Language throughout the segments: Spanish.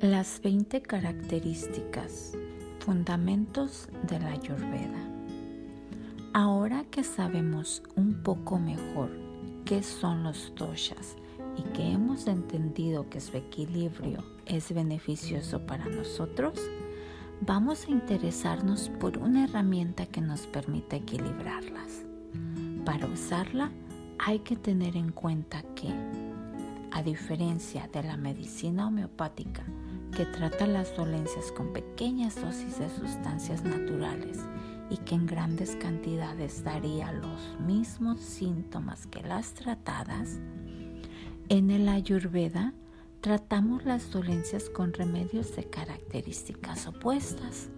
Las 20 características, fundamentos de la Ayurveda. Ahora que sabemos un poco mejor qué son los doshas y que hemos entendido que su equilibrio es beneficioso para nosotros, vamos a interesarnos por una herramienta que nos permita equilibrarlas. Para usarla hay que tener en cuenta que, a diferencia de la medicina homeopática, que trata las dolencias con pequeñas dosis de sustancias naturales y que en grandes cantidades daría los mismos síntomas que las tratadas, en el ayurveda tratamos las dolencias con remedios de características opuestas.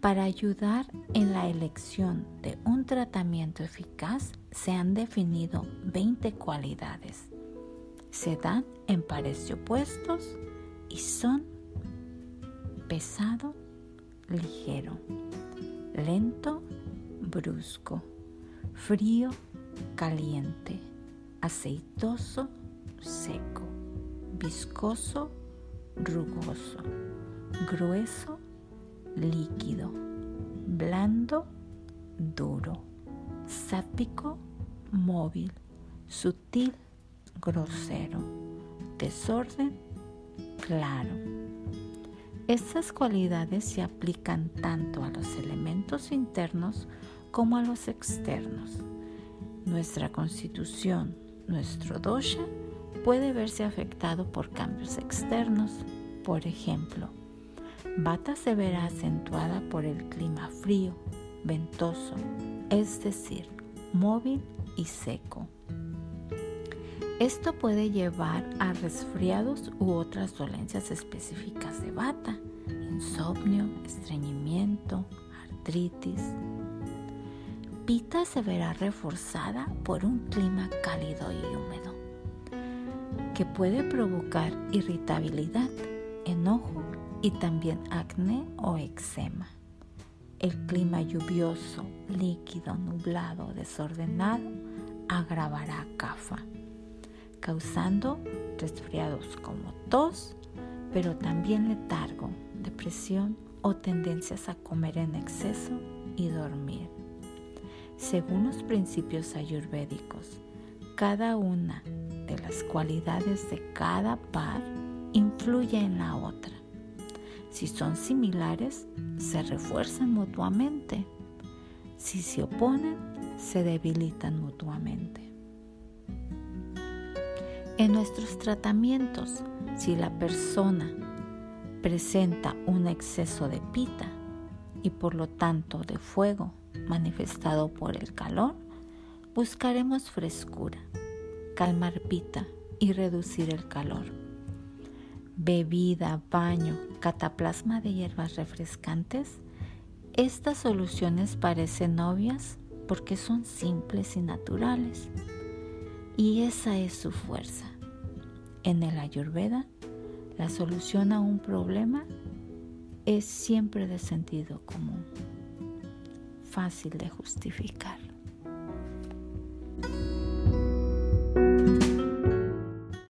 Para ayudar en la elección de un tratamiento eficaz se han definido 20 cualidades. Se dan en pares opuestos y son pesado, ligero, lento, brusco, frío, caliente, aceitoso, seco, viscoso, rugoso, grueso, líquido, blando, duro, sápico, móvil, sutil, grosero, desorden, claro. Estas cualidades se aplican tanto a los elementos internos como a los externos. Nuestra constitución, nuestro dosha, puede verse afectado por cambios externos. Por ejemplo, Bata se verá acentuada por el clima frío, ventoso, es decir, móvil y seco. Esto puede llevar a resfriados u otras dolencias específicas de bata, insomnio, estreñimiento, artritis. Pita se verá reforzada por un clima cálido y húmedo, que puede provocar irritabilidad, enojo y también acné o eczema. El clima lluvioso, líquido, nublado, desordenado agravará CAFA causando resfriados como tos, pero también letargo, depresión o tendencias a comer en exceso y dormir. Según los principios ayurvédicos, cada una de las cualidades de cada par influye en la otra. Si son similares, se refuerzan mutuamente. Si se oponen, se debilitan mutuamente. En nuestros tratamientos, si la persona presenta un exceso de pita y por lo tanto de fuego manifestado por el calor, buscaremos frescura, calmar pita y reducir el calor. Bebida, baño, cataplasma de hierbas refrescantes, estas soluciones parecen obvias porque son simples y naturales. Y esa es su fuerza. En el Ayurveda, la solución a un problema es siempre de sentido común, fácil de justificar.